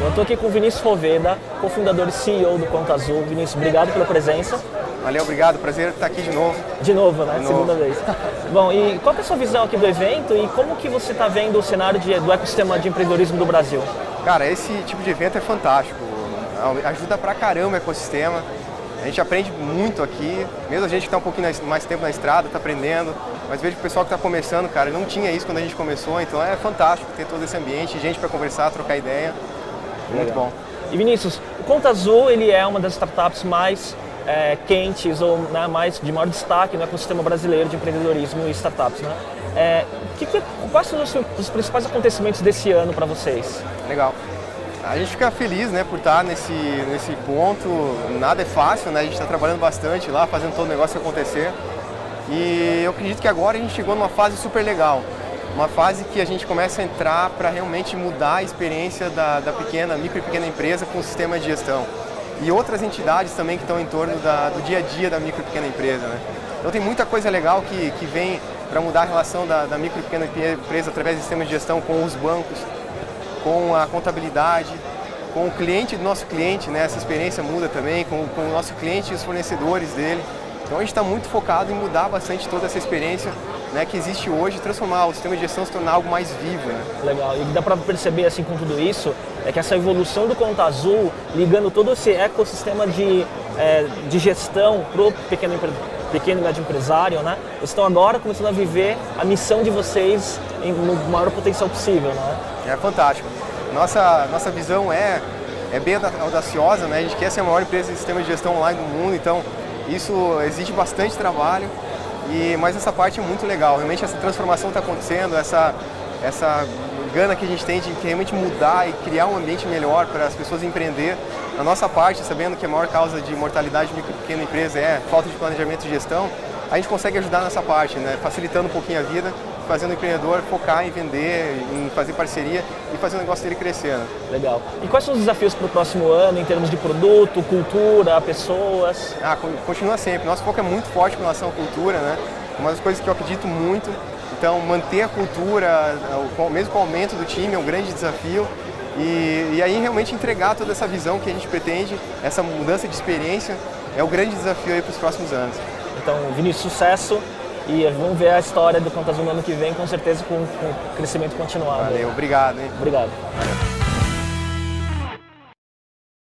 Eu estou aqui com o Vinícius Roveda, cofundador e CEO do Conta Azul. Vinícius, obrigado pela presença. Valeu, obrigado. Prazer estar aqui de novo. De novo, né? De Segunda novo. vez. Bom, e qual é a sua visão aqui do evento e como que você está vendo o cenário de, do ecossistema de empreendedorismo do Brasil? Cara, esse tipo de evento é fantástico. Ajuda pra caramba o ecossistema. A gente aprende muito aqui, mesmo a gente que está um pouquinho mais tempo na estrada, está aprendendo, mas vejo o pessoal que está começando, cara, não tinha isso quando a gente começou, então é fantástico ter todo esse ambiente, gente para conversar, trocar ideia. Muito bom. E Vinícius, o Conta Azul ele é uma das startups mais é, quentes ou né, mais de maior destaque no ecossistema brasileiro de empreendedorismo e startups. Né? É, que que, quais são os, os principais acontecimentos desse ano para vocês? Legal. A gente fica feliz né, por estar nesse, nesse ponto. Nada é fácil, né? a gente está trabalhando bastante lá, fazendo todo o negócio acontecer. E eu acredito que agora a gente chegou numa fase super legal. Uma fase que a gente começa a entrar para realmente mudar a experiência da, da, pequena, micro e pequena empresa com o sistema de gestão. E outras entidades também que estão em torno da, do dia a dia da micro e pequena empresa. Né? Então tem muita coisa legal que, que vem para mudar a relação da, da micro e pequena empresa através do sistema de gestão com os bancos, com a contabilidade, com o cliente do nosso cliente, né? essa experiência muda também, com, com o nosso cliente e os fornecedores dele. Então a gente está muito focado em mudar bastante toda essa experiência né, que existe hoje, transformar o sistema de gestão se tornar algo mais vivo. Né? Legal. E dá para perceber assim com tudo isso é que essa evolução do Conta Azul, ligando todo esse ecossistema de, é, de gestão para o pequeno, pequeno e médio empresário, né? Vocês estão agora começando a viver a missão de vocês em, no maior potencial possível, né? É fantástico. Nossa, nossa visão é, é bem audaciosa, né? A gente quer ser a maior empresa de sistema de gestão online do mundo, então isso exige bastante trabalho, e, mas essa parte é muito legal. Realmente essa transformação está acontecendo, essa, essa gana que a gente tem de realmente mudar e criar um ambiente melhor para as pessoas empreender. Na nossa parte, sabendo que a maior causa de mortalidade de micro e pequena empresa é falta de planejamento e gestão, a gente consegue ajudar nessa parte, né? facilitando um pouquinho a vida, fazendo o empreendedor focar em vender, em fazer parceria e fazer o negócio dele crescer. Né? Legal. E quais são os desafios para o próximo ano em termos de produto, cultura, pessoas? Ah, continua sempre. Nosso foco é muito forte com relação à cultura, né? Uma das coisas que eu acredito muito. Então, manter a cultura, mesmo com o aumento do time, é um grande desafio. E, e aí realmente entregar toda essa visão que a gente pretende, essa mudança de experiência, é o grande desafio aí para os próximos anos. Então, Vinícius, sucesso e vamos ver a história do Contas no ano que vem, com certeza com, com crescimento continuado. Valeu, obrigado. Hein? Obrigado.